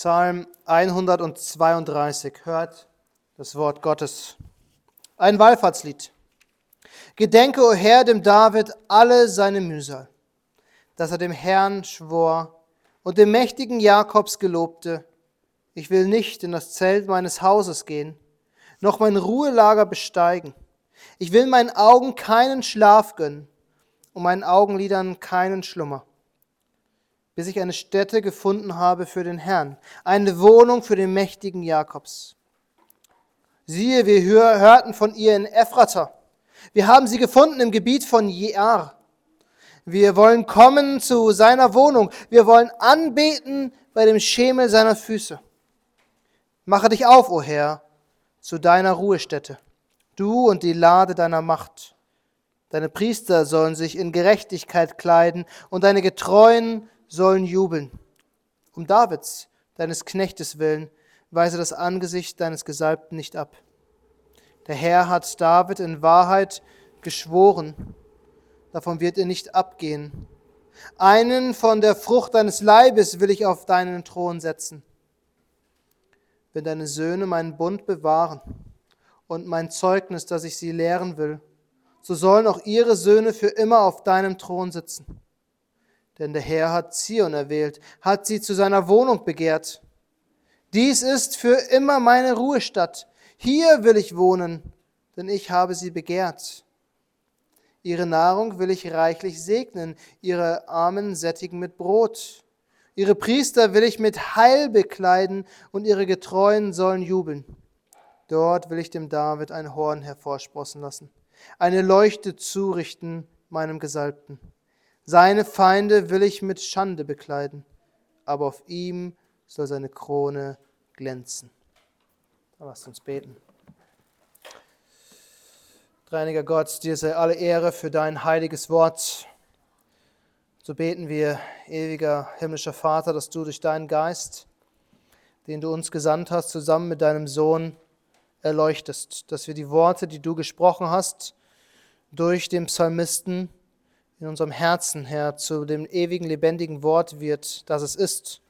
Psalm 132. Hört das Wort Gottes. Ein Wallfahrtslied. Gedenke, o Herr, dem David alle seine Mühsal, dass er dem Herrn schwor und dem mächtigen Jakobs gelobte, ich will nicht in das Zelt meines Hauses gehen, noch mein Ruhelager besteigen. Ich will meinen Augen keinen Schlaf gönnen und meinen Augenlidern keinen Schlummer bis ich eine Stätte gefunden habe für den Herrn, eine Wohnung für den mächtigen Jakobs. Siehe, wir hörten von ihr in Ephrata. Wir haben sie gefunden im Gebiet von Jaar. Wir wollen kommen zu seiner Wohnung. Wir wollen anbeten bei dem Schemel seiner Füße. Mache dich auf, o oh Herr, zu deiner Ruhestätte, du und die Lade deiner Macht. Deine Priester sollen sich in Gerechtigkeit kleiden und deine Getreuen sollen jubeln. Um Davids, deines Knechtes willen, weise das Angesicht deines Gesalbten nicht ab. Der Herr hat David in Wahrheit geschworen, davon wird er nicht abgehen. Einen von der Frucht deines Leibes will ich auf deinen Thron setzen. Wenn deine Söhne meinen Bund bewahren und mein Zeugnis, dass ich sie lehren will, so sollen auch ihre Söhne für immer auf deinem Thron sitzen. Denn der Herr hat Zion erwählt, hat sie zu seiner Wohnung begehrt. Dies ist für immer meine Ruhestadt. Hier will ich wohnen, denn ich habe sie begehrt. Ihre Nahrung will ich reichlich segnen, ihre Armen sättigen mit Brot. Ihre Priester will ich mit Heil bekleiden und ihre Getreuen sollen jubeln. Dort will ich dem David ein Horn hervorsprossen lassen, eine Leuchte zurichten meinem Gesalbten. Seine Feinde will ich mit Schande bekleiden, aber auf ihm soll seine Krone glänzen. Lasst uns beten. Dreiniger Gott, dir sei alle Ehre für dein heiliges Wort. So beten wir, ewiger himmlischer Vater, dass du durch deinen Geist, den du uns gesandt hast, zusammen mit deinem Sohn erleuchtest, dass wir die Worte, die du gesprochen hast, durch den Psalmisten in unserem Herzen, Herr, zu dem ewigen, lebendigen Wort wird, das es ist.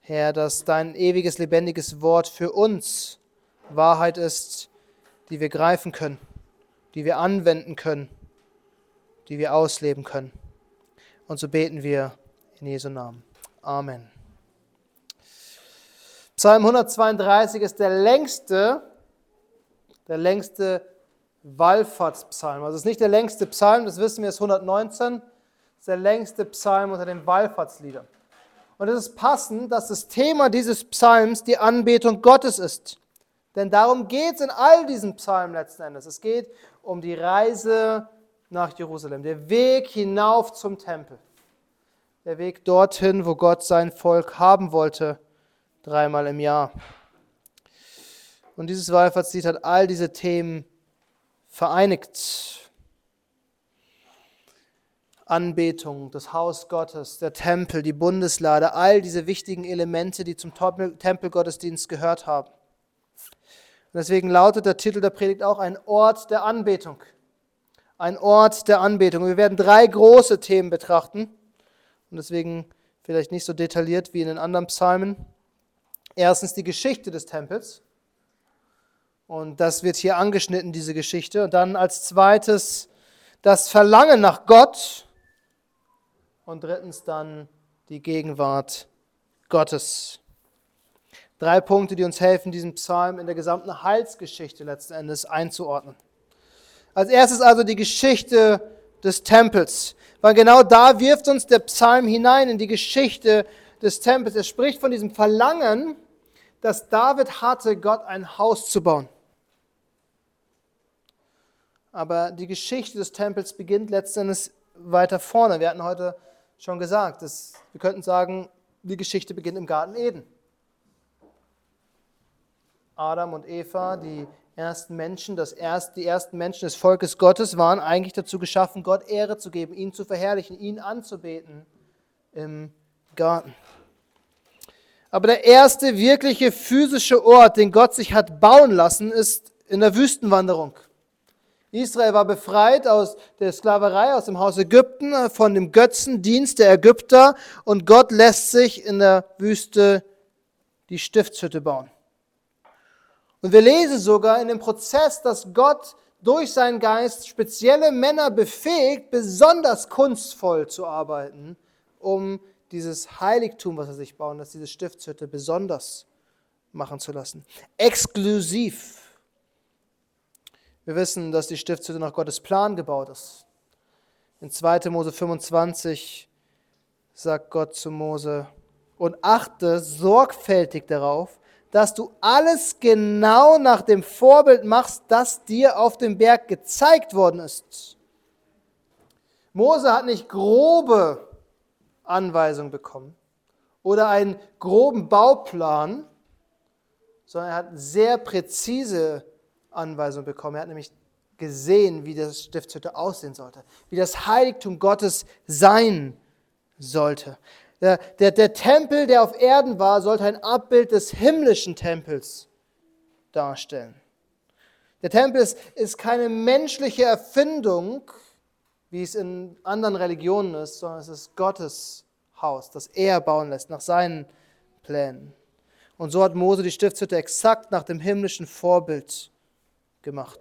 Herr, dass dein ewiges, lebendiges Wort für uns Wahrheit ist, die wir greifen können, die wir anwenden können, die wir ausleben können. Und so beten wir in Jesu Namen. Amen. Psalm 132 ist der längste, der längste Wallfahrtspsalm. Also es ist nicht der längste Psalm, das wissen wir, es ist 119, es ist der längste Psalm unter den Wallfahrtsliedern. Und es ist passend, dass das Thema dieses Psalms die Anbetung Gottes ist. Denn darum geht es in all diesen Psalmen letzten Endes. Es geht um die Reise nach Jerusalem, der Weg hinauf zum Tempel, der Weg dorthin, wo Gott sein Volk haben wollte, dreimal im Jahr. Und dieses Wallfahrtslied hat all diese Themen vereinigt. Anbetung, das Haus Gottes, der Tempel, die Bundeslade, all diese wichtigen Elemente, die zum Tempelgottesdienst gehört haben. Und deswegen lautet der Titel der Predigt auch ein Ort der Anbetung. Ein Ort der Anbetung. Wir werden drei große Themen betrachten und deswegen vielleicht nicht so detailliert wie in den anderen Psalmen. Erstens die Geschichte des Tempels. Und das wird hier angeschnitten, diese Geschichte. Und dann als zweites das Verlangen nach Gott. Und drittens dann die Gegenwart Gottes. Drei Punkte, die uns helfen, diesen Psalm in der gesamten Heilsgeschichte letzten Endes einzuordnen. Als erstes also die Geschichte des Tempels, weil genau da wirft uns der Psalm hinein in die Geschichte des Tempels. Er spricht von diesem Verlangen, dass David hatte, Gott ein Haus zu bauen. Aber die Geschichte des Tempels beginnt letztendlich weiter vorne. Wir hatten heute schon gesagt, dass wir könnten sagen, die Geschichte beginnt im Garten Eden. Adam und Eva, die ersten Menschen, das erst, die ersten Menschen des Volkes Gottes waren eigentlich dazu geschaffen, Gott Ehre zu geben, ihn zu verherrlichen, ihn anzubeten im Garten. Aber der erste wirkliche physische Ort, den Gott sich hat bauen lassen, ist in der Wüstenwanderung. Israel war befreit aus der Sklaverei, aus dem Haus Ägypten, äh, von dem Götzendienst der Ägypter und Gott lässt sich in der Wüste die Stiftshütte bauen. Und wir lesen sogar in dem Prozess, dass Gott durch seinen Geist spezielle Männer befähigt, besonders kunstvoll zu arbeiten, um dieses Heiligtum, was er sich bauen lässt, diese Stiftshütte besonders machen zu lassen. Exklusiv. Wir wissen, dass die Stiftshütte nach Gottes Plan gebaut ist. In 2. Mose 25 sagt Gott zu Mose, und achte sorgfältig darauf, dass du alles genau nach dem Vorbild machst, das dir auf dem Berg gezeigt worden ist. Mose hat nicht grobe Anweisungen bekommen oder einen groben Bauplan, sondern er hat sehr präzise Anweisungen bekommen. Er hat nämlich gesehen, wie das Stiftshütte aussehen sollte, wie das Heiligtum Gottes sein sollte. Der, der, der Tempel, der auf Erden war, sollte ein Abbild des himmlischen Tempels darstellen. Der Tempel ist, ist keine menschliche Erfindung, wie es in anderen Religionen ist, sondern es ist Gottes Haus, das er bauen lässt, nach seinen Plänen. Und so hat Mose die Stiftshütte exakt nach dem himmlischen Vorbild gemacht.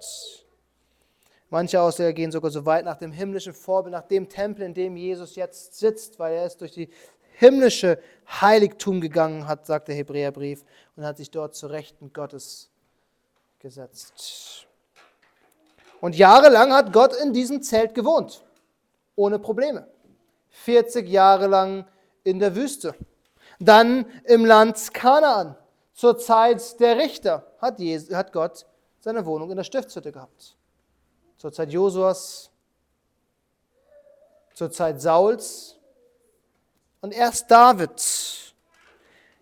Manche Ausleger gehen sogar so weit nach dem himmlischen Vorbild, nach dem Tempel, in dem Jesus jetzt sitzt, weil er ist durch die himmlische Heiligtum gegangen hat, sagt der Hebräerbrief, und hat sich dort zu Rechten Gottes gesetzt. Und jahrelang hat Gott in diesem Zelt gewohnt, ohne Probleme. 40 Jahre lang in der Wüste. Dann im Land Kanaan. Zur Zeit der Richter hat, Jesus, hat Gott seine Wohnung in der Stiftshütte gehabt. Zur Zeit Josuas, zur Zeit Sauls und erst David.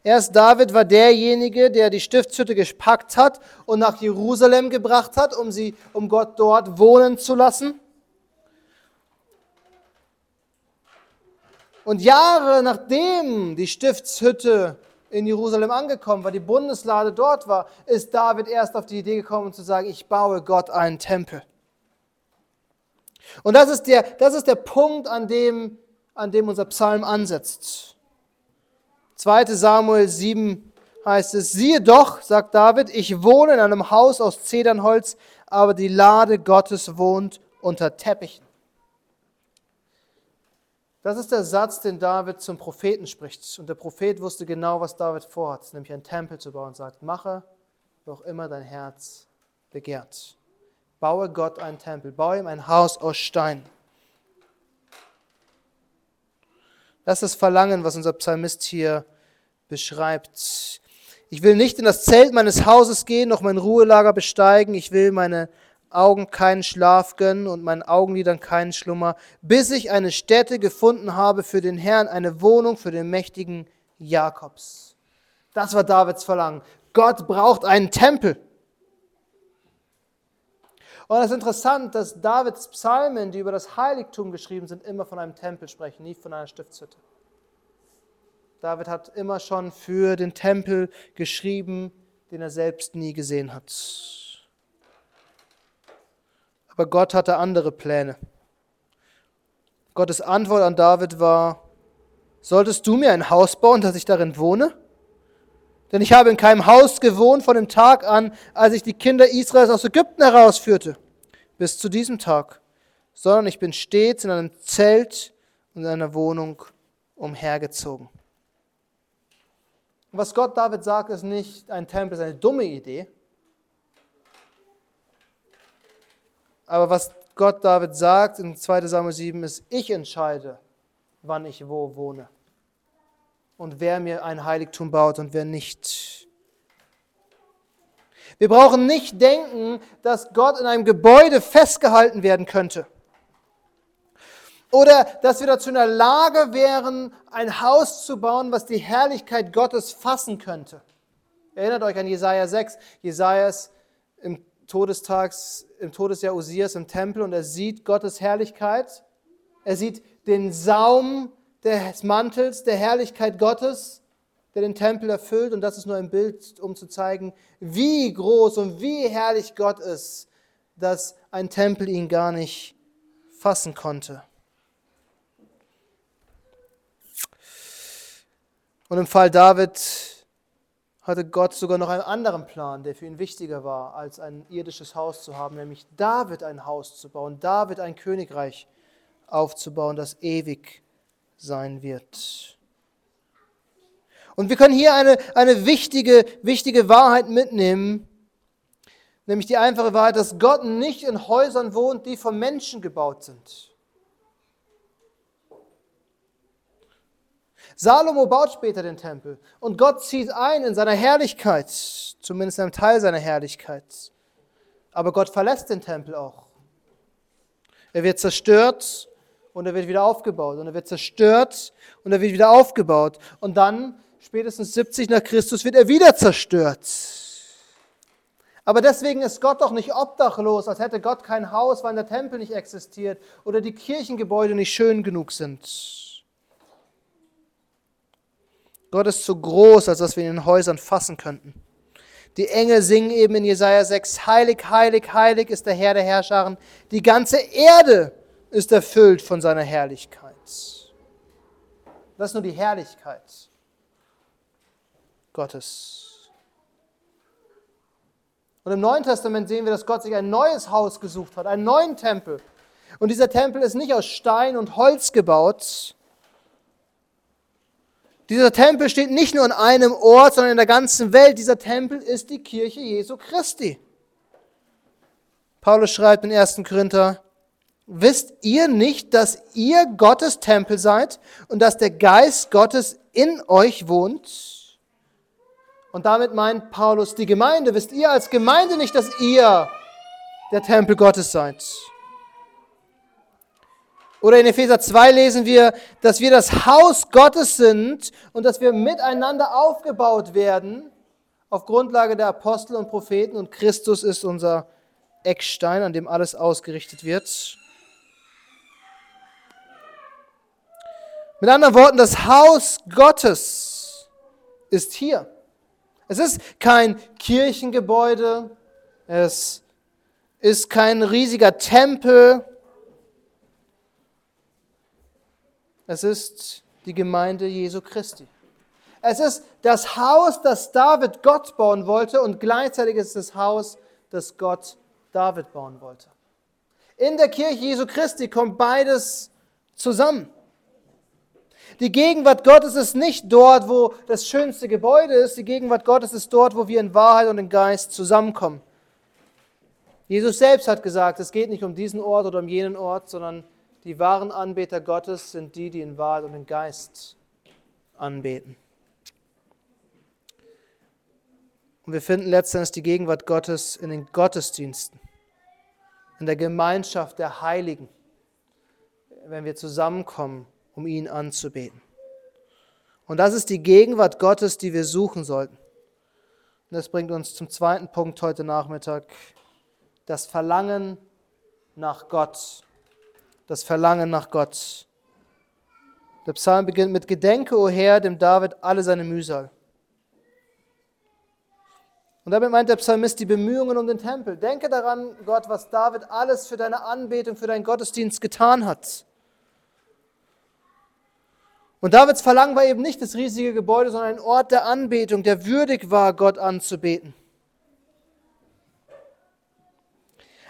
Erst David war derjenige, der die Stiftshütte gepackt hat und nach Jerusalem gebracht hat, um, sie, um Gott dort wohnen zu lassen. Und Jahre nachdem die Stiftshütte in Jerusalem angekommen war, die Bundeslade dort war, ist David erst auf die Idee gekommen zu sagen, ich baue Gott einen Tempel. Und das ist der, das ist der Punkt, an dem an dem unser Psalm ansetzt. 2 Samuel 7 heißt es, siehe doch, sagt David, ich wohne in einem Haus aus Zedernholz, aber die Lade Gottes wohnt unter Teppichen. Das ist der Satz, den David zum Propheten spricht. Und der Prophet wusste genau, was David vorhat, nämlich einen Tempel zu bauen und sagt, mache, wo immer dein Herz begehrt. Baue Gott einen Tempel, baue ihm ein Haus aus Stein. Das ist das Verlangen, was unser Psalmist hier beschreibt. Ich will nicht in das Zelt meines Hauses gehen, noch mein Ruhelager besteigen. Ich will meine Augen keinen Schlaf gönnen und meinen Augenlidern keinen Schlummer, bis ich eine Stätte gefunden habe für den Herrn, eine Wohnung für den mächtigen Jakobs. Das war Davids Verlangen. Gott braucht einen Tempel. Und es ist interessant, dass Davids Psalmen, die über das Heiligtum geschrieben sind, immer von einem Tempel sprechen, nie von einer Stiftshütte. David hat immer schon für den Tempel geschrieben, den er selbst nie gesehen hat. Aber Gott hatte andere Pläne. Gottes Antwort an David war, solltest du mir ein Haus bauen, dass ich darin wohne? Denn ich habe in keinem Haus gewohnt von dem Tag an, als ich die Kinder Israels aus Ägypten herausführte, bis zu diesem Tag, sondern ich bin stets in einem Zelt und in einer Wohnung umhergezogen. Was Gott David sagt, ist nicht, ein Tempel ist eine dumme Idee. Aber was Gott David sagt in 2 Samuel 7 ist, ich entscheide, wann ich wo wohne und wer mir ein Heiligtum baut und wer nicht. Wir brauchen nicht denken, dass Gott in einem Gebäude festgehalten werden könnte. Oder dass wir dazu in der Lage wären, ein Haus zu bauen, was die Herrlichkeit Gottes fassen könnte. Erinnert euch an Jesaja 6. Jesaja ist im Todestags, im Todesjahr Usias im Tempel und er sieht Gottes Herrlichkeit. Er sieht den Saum des Mantels der Herrlichkeit Gottes, der den Tempel erfüllt. Und das ist nur ein Bild, um zu zeigen, wie groß und wie herrlich Gott ist, dass ein Tempel ihn gar nicht fassen konnte. Und im Fall David hatte Gott sogar noch einen anderen Plan, der für ihn wichtiger war, als ein irdisches Haus zu haben, nämlich David ein Haus zu bauen, David ein Königreich aufzubauen, das ewig sein wird. Und wir können hier eine, eine wichtige, wichtige Wahrheit mitnehmen, nämlich die einfache Wahrheit, dass Gott nicht in Häusern wohnt, die von Menschen gebaut sind. Salomo baut später den Tempel und Gott zieht ein in seiner Herrlichkeit, zumindest in einem Teil seiner Herrlichkeit. Aber Gott verlässt den Tempel auch. Er wird zerstört und er wird wieder aufgebaut. Und er wird zerstört und er wird wieder aufgebaut. Und dann, spätestens 70 nach Christus, wird er wieder zerstört. Aber deswegen ist Gott doch nicht obdachlos, als hätte Gott kein Haus, weil der Tempel nicht existiert oder die Kirchengebäude nicht schön genug sind. Gott ist zu groß, als dass wir ihn in Häusern fassen könnten. Die Engel singen eben in Jesaja 6, Heilig, heilig, heilig ist der Herr der Herrscharen. Die ganze Erde ist erfüllt von seiner Herrlichkeit. Das ist nur die Herrlichkeit Gottes. Und im Neuen Testament sehen wir, dass Gott sich ein neues Haus gesucht hat, einen neuen Tempel. Und dieser Tempel ist nicht aus Stein und Holz gebaut, dieser Tempel steht nicht nur an einem Ort, sondern in der ganzen Welt. Dieser Tempel ist die Kirche Jesu Christi. Paulus schreibt in 1. Korinther, wisst ihr nicht, dass ihr Gottes Tempel seid und dass der Geist Gottes in euch wohnt? Und damit meint Paulus die Gemeinde. Wisst ihr als Gemeinde nicht, dass ihr der Tempel Gottes seid? Oder in Epheser 2 lesen wir, dass wir das Haus Gottes sind und dass wir miteinander aufgebaut werden auf Grundlage der Apostel und Propheten und Christus ist unser Eckstein, an dem alles ausgerichtet wird. Mit anderen Worten, das Haus Gottes ist hier. Es ist kein Kirchengebäude, es ist kein riesiger Tempel, Es ist die Gemeinde Jesu Christi. Es ist das Haus, das David Gott bauen wollte und gleichzeitig ist es das Haus, das Gott David bauen wollte. In der Kirche Jesu Christi kommt beides zusammen. Die Gegenwart Gottes ist nicht dort, wo das schönste Gebäude ist. Die Gegenwart Gottes ist dort, wo wir in Wahrheit und in Geist zusammenkommen. Jesus selbst hat gesagt, es geht nicht um diesen Ort oder um jenen Ort, sondern die wahren Anbeter Gottes sind die, die in Wahrheit und in Geist anbeten. Und wir finden letztendlich die Gegenwart Gottes in den Gottesdiensten, in der Gemeinschaft der Heiligen, wenn wir zusammenkommen, um ihn anzubeten. Und das ist die Gegenwart Gottes, die wir suchen sollten. Und das bringt uns zum zweiten Punkt heute Nachmittag, das Verlangen nach Gott das Verlangen nach Gott. Der Psalm beginnt mit Gedenke, o Herr, dem David alle seine Mühsal. Und damit meint der Psalmist die Bemühungen um den Tempel. Denke daran, Gott, was David alles für deine Anbetung, für deinen Gottesdienst getan hat. Und Davids Verlangen war eben nicht das riesige Gebäude, sondern ein Ort der Anbetung, der würdig war, Gott anzubeten.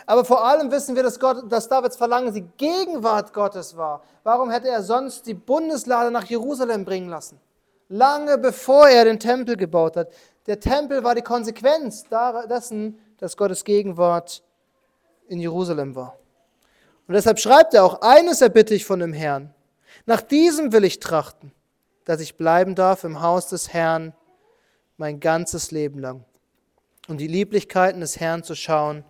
Aber vor allem wissen wir, dass, Gott, dass Davids Verlangen die Gegenwart Gottes war. Warum hätte er sonst die Bundeslade nach Jerusalem bringen lassen? Lange bevor er den Tempel gebaut hat. Der Tempel war die Konsequenz dessen, dass Gottes Gegenwart in Jerusalem war. Und deshalb schreibt er auch, eines erbitte ich von dem Herrn. Nach diesem will ich trachten, dass ich bleiben darf im Haus des Herrn mein ganzes Leben lang, um die Lieblichkeiten des Herrn zu schauen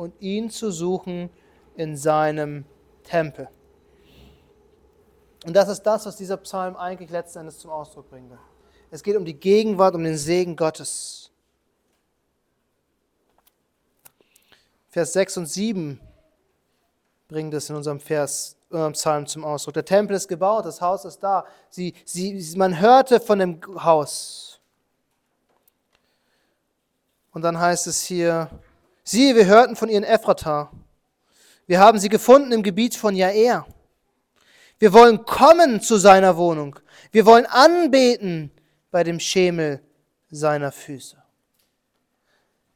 und ihn zu suchen in seinem Tempel. Und das ist das, was dieser Psalm eigentlich letzten Endes zum Ausdruck will. Es geht um die Gegenwart, um den Segen Gottes. Vers 6 und 7 bringen das in unserem Vers, unserem Psalm zum Ausdruck. Der Tempel ist gebaut, das Haus ist da. Sie, sie, man hörte von dem Haus. Und dann heißt es hier, Siehe, wir hörten von ihr in Ephrata. Wir haben sie gefunden im Gebiet von Jair. Wir wollen kommen zu seiner Wohnung. Wir wollen anbeten bei dem Schemel seiner Füße.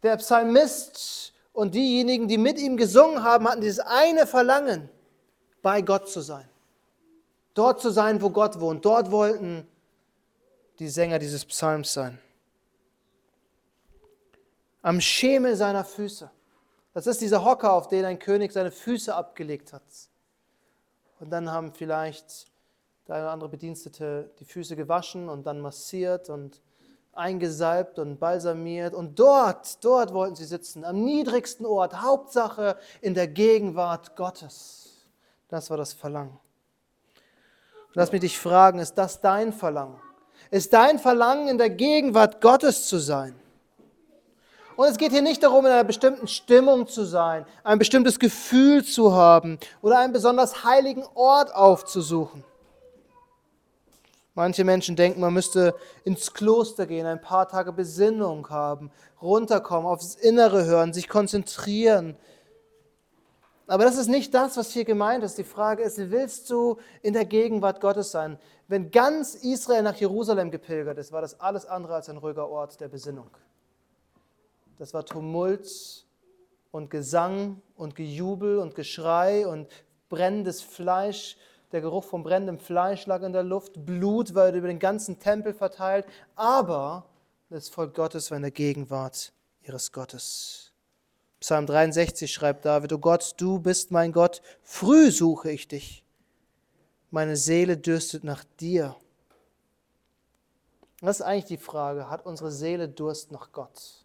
Der Psalmist und diejenigen, die mit ihm gesungen haben, hatten dieses eine Verlangen, bei Gott zu sein. Dort zu sein, wo Gott wohnt. Dort wollten die Sänger dieses Psalms sein. Am Schemel seiner Füße. Das ist dieser Hocker, auf den ein König seine Füße abgelegt hat. Und dann haben vielleicht der eine oder andere Bedienstete die Füße gewaschen und dann massiert und eingesalbt und balsamiert. Und dort, dort wollten sie sitzen, am niedrigsten Ort, Hauptsache in der Gegenwart Gottes. Das war das Verlangen. Lass mich dich fragen, ist das dein Verlangen? Ist dein Verlangen, in der Gegenwart Gottes zu sein? Und es geht hier nicht darum, in einer bestimmten Stimmung zu sein, ein bestimmtes Gefühl zu haben oder einen besonders heiligen Ort aufzusuchen. Manche Menschen denken, man müsste ins Kloster gehen, ein paar Tage Besinnung haben, runterkommen, aufs Innere hören, sich konzentrieren. Aber das ist nicht das, was hier gemeint ist. Die Frage ist, willst du in der Gegenwart Gottes sein? Wenn ganz Israel nach Jerusalem gepilgert ist, war das alles andere als ein ruhiger Ort der Besinnung. Das war Tumult und Gesang und Gejubel und Geschrei und brennendes Fleisch der Geruch von brennendem Fleisch lag in der Luft, Blut war über den ganzen Tempel verteilt, aber das Volk Gottes war in der Gegenwart ihres Gottes. Psalm 63 schreibt David, O Gott, du bist mein Gott, früh suche ich dich. Meine Seele dürstet nach dir. Das ist eigentlich die Frage, hat unsere Seele Durst nach Gott?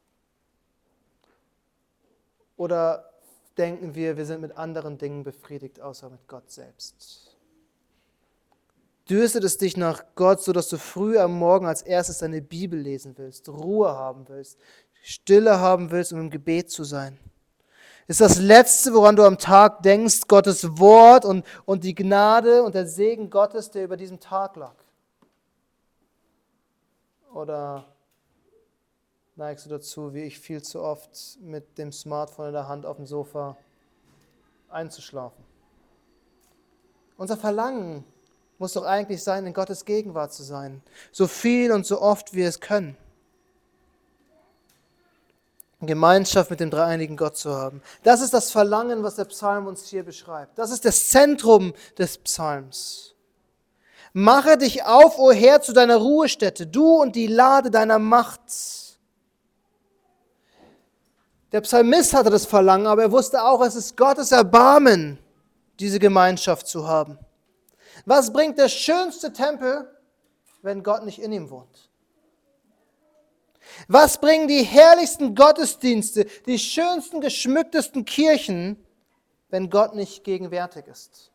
Oder denken wir, wir sind mit anderen Dingen befriedigt, außer mit Gott selbst? dürstet es dich nach Gott, sodass du früh am Morgen als erstes deine Bibel lesen willst, Ruhe haben willst, Stille haben willst, um im Gebet zu sein. Ist das Letzte, woran du am Tag denkst, Gottes Wort und, und die Gnade und der Segen Gottes, der über diesem Tag lag? Oder neigst du dazu, wie ich viel zu oft mit dem Smartphone in der Hand auf dem Sofa einzuschlafen? Unser Verlangen muss doch eigentlich sein, in Gottes Gegenwart zu sein. So viel und so oft wir es können. Gemeinschaft mit dem dreieinigen Gott zu haben. Das ist das Verlangen, was der Psalm uns hier beschreibt. Das ist das Zentrum des Psalms. Mache dich auf, o Herr, zu deiner Ruhestätte, du und die Lade deiner Macht. Der Psalmist hatte das Verlangen, aber er wusste auch, es ist Gottes Erbarmen, diese Gemeinschaft zu haben. Was bringt der schönste Tempel, wenn Gott nicht in ihm wohnt? Was bringen die herrlichsten Gottesdienste, die schönsten, geschmücktesten Kirchen, wenn Gott nicht gegenwärtig ist?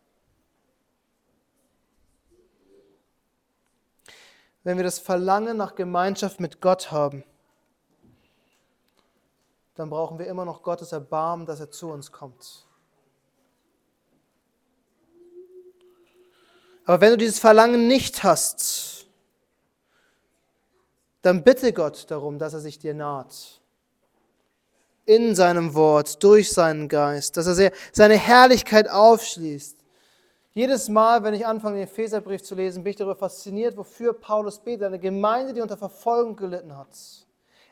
Wenn wir das Verlangen nach Gemeinschaft mit Gott haben, dann brauchen wir immer noch Gottes Erbarmen, dass er zu uns kommt. Aber wenn du dieses Verlangen nicht hast, dann bitte Gott darum, dass er sich dir naht. In seinem Wort, durch seinen Geist, dass er seine Herrlichkeit aufschließt. Jedes Mal, wenn ich anfange, den Epheserbrief zu lesen, bin ich darüber fasziniert, wofür Paulus betet. Eine Gemeinde, die unter Verfolgung gelitten hat.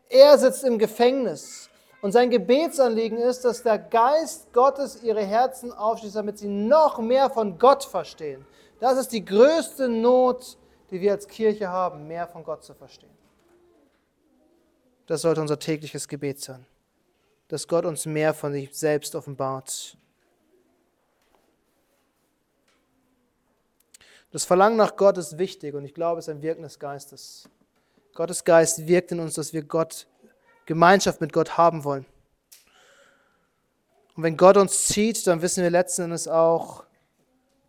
Er sitzt im Gefängnis und sein Gebetsanliegen ist, dass der Geist Gottes ihre Herzen aufschließt, damit sie noch mehr von Gott verstehen. Das ist die größte Not, die wir als Kirche haben, mehr von Gott zu verstehen. Das sollte unser tägliches Gebet sein, dass Gott uns mehr von sich selbst offenbart. Das Verlangen nach Gott ist wichtig und ich glaube, es ist ein Wirken des Geistes. Gottes Geist wirkt in uns, dass wir Gott, Gemeinschaft mit Gott haben wollen. Und wenn Gott uns zieht, dann wissen wir letzten Endes auch,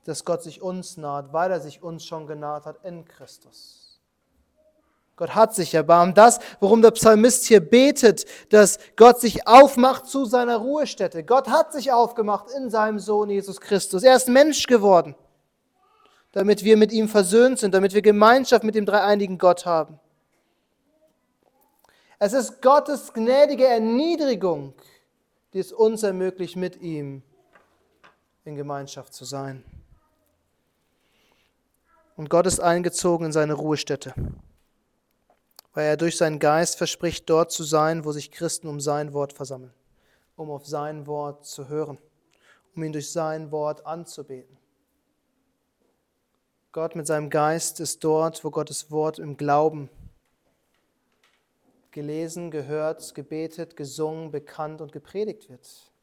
dass Gott sich uns naht, weil er sich uns schon genaht hat in Christus. Gott hat sich erbarmt. Das, worum der Psalmist hier betet, dass Gott sich aufmacht zu seiner Ruhestätte. Gott hat sich aufgemacht in seinem Sohn Jesus Christus. Er ist Mensch geworden, damit wir mit ihm versöhnt sind, damit wir Gemeinschaft mit dem dreieinigen Gott haben. Es ist Gottes gnädige Erniedrigung, die es uns ermöglicht, mit ihm in Gemeinschaft zu sein und Gott ist eingezogen in seine Ruhestätte. weil er durch seinen Geist verspricht, dort zu sein, wo sich Christen um sein Wort versammeln, um auf sein Wort zu hören, um ihn durch sein Wort anzubeten. Gott mit seinem Geist ist dort, wo Gottes Wort im Glauben gelesen, gehört, gebetet, gesungen, bekannt und gepredigt wird.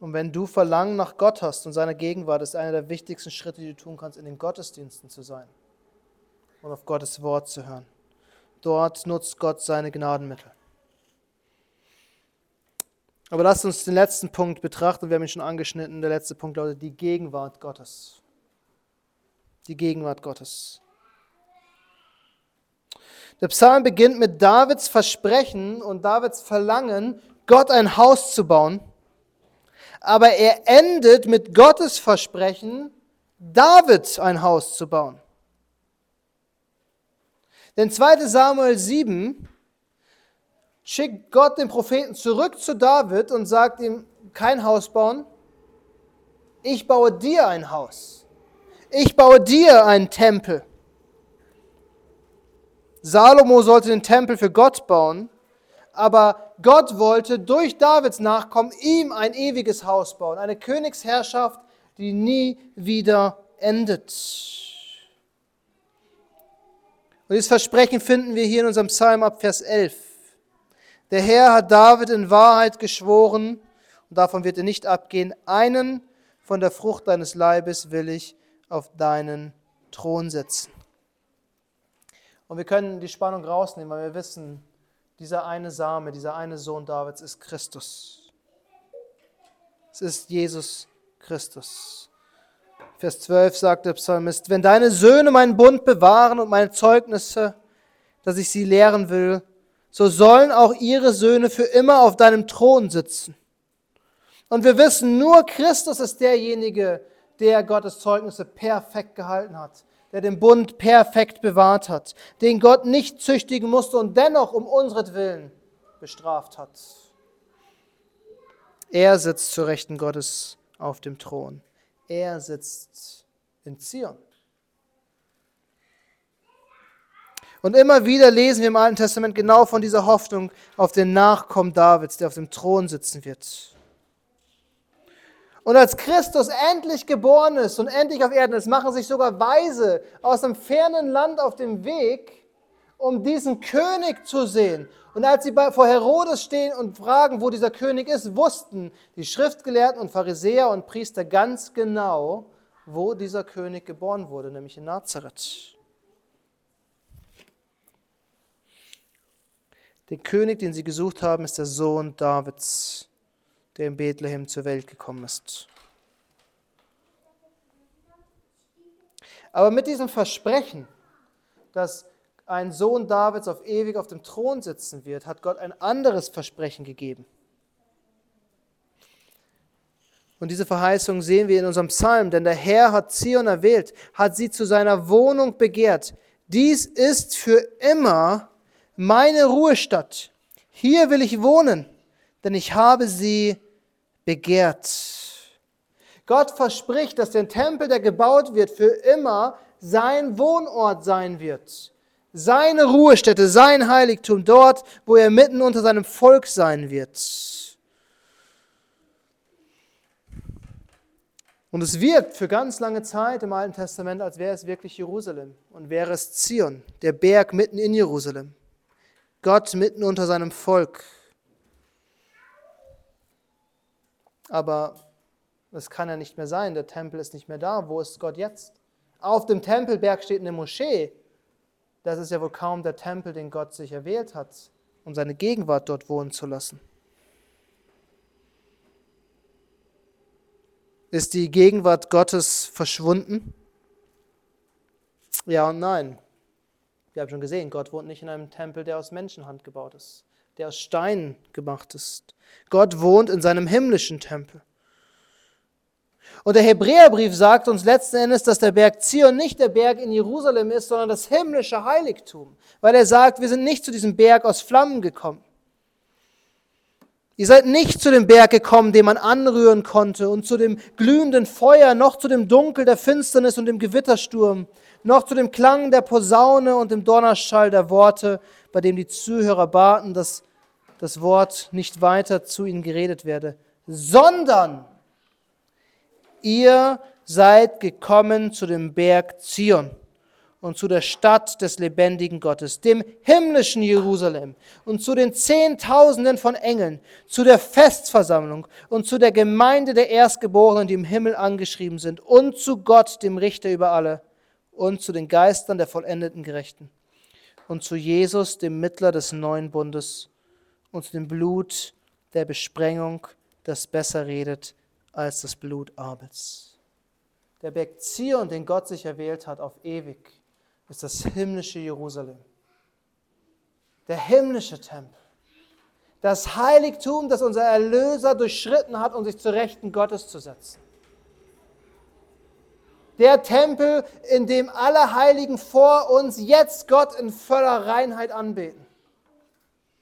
Und wenn du Verlangen nach Gott hast und seiner Gegenwart, ist einer der wichtigsten Schritte, die du tun kannst, in den Gottesdiensten zu sein und auf Gottes Wort zu hören. Dort nutzt Gott seine Gnadenmittel. Aber lasst uns den letzten Punkt betrachten. Wir haben ihn schon angeschnitten. Der letzte Punkt lautet die Gegenwart Gottes. Die Gegenwart Gottes. Der Psalm beginnt mit Davids Versprechen und Davids Verlangen, Gott ein Haus zu bauen aber er endet mit Gottes Versprechen, David ein Haus zu bauen. Denn 2 Samuel 7 schickt Gott den Propheten zurück zu David und sagt ihm, kein Haus bauen, ich baue dir ein Haus. Ich baue dir einen Tempel. Salomo sollte den Tempel für Gott bauen, aber Gott wollte durch Davids Nachkommen ihm ein ewiges Haus bauen, eine Königsherrschaft, die nie wieder endet. Und dieses Versprechen finden wir hier in unserem Psalm ab Vers 11. Der Herr hat David in Wahrheit geschworen, und davon wird er nicht abgehen, einen von der Frucht deines Leibes will ich auf deinen Thron setzen. Und wir können die Spannung rausnehmen, weil wir wissen, dieser eine Same, dieser eine Sohn Davids ist Christus. Es ist Jesus Christus. Vers 12 sagt der Psalmist, wenn deine Söhne meinen Bund bewahren und meine Zeugnisse, dass ich sie lehren will, so sollen auch ihre Söhne für immer auf deinem Thron sitzen. Und wir wissen, nur Christus ist derjenige, der Gottes Zeugnisse perfekt gehalten hat der den Bund perfekt bewahrt hat, den Gott nicht züchtigen musste und dennoch um unsretwillen bestraft hat. Er sitzt zu Rechten Gottes auf dem Thron. Er sitzt in Zion. Und immer wieder lesen wir im Alten Testament genau von dieser Hoffnung auf den Nachkommen Davids, der auf dem Thron sitzen wird. Und als Christus endlich geboren ist und endlich auf Erden ist, machen sich sogar Weise aus einem fernen Land auf dem Weg, um diesen König zu sehen. Und als sie vor Herodes stehen und fragen, wo dieser König ist, wussten die Schriftgelehrten und Pharisäer und Priester ganz genau, wo dieser König geboren wurde, nämlich in Nazareth. Der König, den sie gesucht haben, ist der Sohn Davids der in Bethlehem zur Welt gekommen ist. Aber mit diesem Versprechen, dass ein Sohn Davids auf ewig auf dem Thron sitzen wird, hat Gott ein anderes Versprechen gegeben. Und diese Verheißung sehen wir in unserem Psalm, denn der Herr hat Zion erwählt, hat sie zu seiner Wohnung begehrt. Dies ist für immer meine Ruhestadt. Hier will ich wohnen, denn ich habe sie begehrt. Gott verspricht, dass der Tempel, der gebaut wird, für immer sein Wohnort sein wird. Seine Ruhestätte, sein Heiligtum, dort, wo er mitten unter seinem Volk sein wird. Und es wirkt für ganz lange Zeit im Alten Testament, als wäre es wirklich Jerusalem und wäre es Zion, der Berg mitten in Jerusalem. Gott mitten unter seinem Volk. Aber das kann ja nicht mehr sein. Der Tempel ist nicht mehr da. Wo ist Gott jetzt? Auf dem Tempelberg steht eine Moschee. Das ist ja wohl kaum der Tempel, den Gott sich erwählt hat, um seine Gegenwart dort wohnen zu lassen. Ist die Gegenwart Gottes verschwunden? Ja und nein. Wir haben schon gesehen, Gott wohnt nicht in einem Tempel, der aus Menschenhand gebaut ist der aus Stein gemacht ist. Gott wohnt in seinem himmlischen Tempel. Und der Hebräerbrief sagt uns letzten Endes, dass der Berg Zion nicht der Berg in Jerusalem ist, sondern das himmlische Heiligtum. Weil er sagt, wir sind nicht zu diesem Berg aus Flammen gekommen. Ihr seid nicht zu dem Berg gekommen, den man anrühren konnte und zu dem glühenden Feuer, noch zu dem Dunkel der Finsternis und dem Gewittersturm, noch zu dem Klang der Posaune und dem Donnerschall der Worte, bei dem die Zuhörer baten, dass das Wort nicht weiter zu ihnen geredet werde, sondern ihr seid gekommen zu dem Berg Zion und zu der Stadt des lebendigen Gottes, dem himmlischen Jerusalem und zu den Zehntausenden von Engeln, zu der Festversammlung und zu der Gemeinde der Erstgeborenen, die im Himmel angeschrieben sind, und zu Gott, dem Richter über alle, und zu den Geistern der vollendeten Gerechten, und zu Jesus, dem Mittler des neuen Bundes, und zu dem Blut der Besprengung, das besser redet als das Blut Abels. Der Berg Zion, den Gott sich erwählt hat auf ewig, ist das himmlische Jerusalem. Der himmlische Tempel. Das Heiligtum, das unser Erlöser durchschritten hat, um sich zu Rechten Gottes zu setzen. Der Tempel, in dem alle Heiligen vor uns jetzt Gott in voller Reinheit anbeten.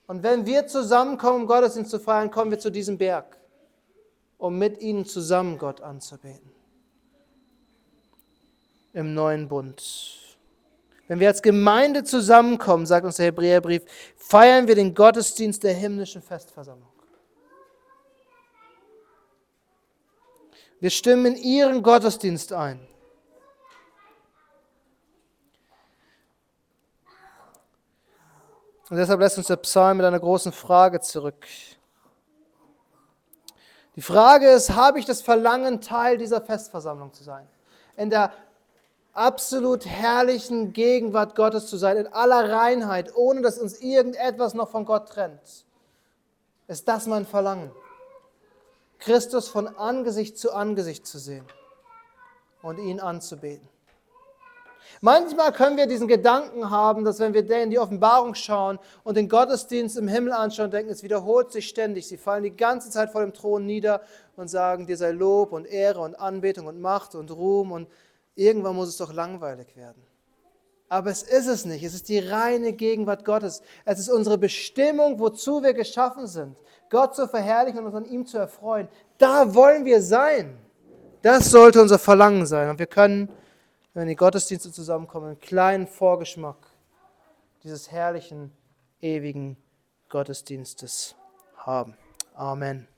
Und wenn wir zusammenkommen, um Gottesdienst zu feiern, kommen wir zu diesem Berg, um mit ihnen zusammen Gott anzubeten. Im neuen Bund. Wenn wir als Gemeinde zusammenkommen, sagt uns der Hebräerbrief, feiern wir den Gottesdienst der himmlischen Festversammlung. Wir stimmen in ihren Gottesdienst ein. Und deshalb lässt uns der Psalm mit einer großen Frage zurück. Die Frage ist, habe ich das Verlangen, Teil dieser Festversammlung zu sein? In der absolut herrlichen Gegenwart Gottes zu sein, in aller Reinheit, ohne dass uns irgendetwas noch von Gott trennt. Ist das mein Verlangen? Christus von Angesicht zu Angesicht zu sehen und ihn anzubeten. Manchmal können wir diesen Gedanken haben, dass wenn wir in die Offenbarung schauen und den Gottesdienst im Himmel anschauen, denken, es wiederholt sich ständig. Sie fallen die ganze Zeit vor dem Thron nieder und sagen, dir sei Lob und Ehre und Anbetung und Macht und Ruhm und Irgendwann muss es doch langweilig werden. Aber es ist es nicht. Es ist die reine Gegenwart Gottes. Es ist unsere Bestimmung, wozu wir geschaffen sind. Gott zu verherrlichen und uns an ihm zu erfreuen. Da wollen wir sein. Das sollte unser Verlangen sein. Und wir können, wenn die Gottesdienste zusammenkommen, einen kleinen Vorgeschmack dieses herrlichen, ewigen Gottesdienstes haben. Amen.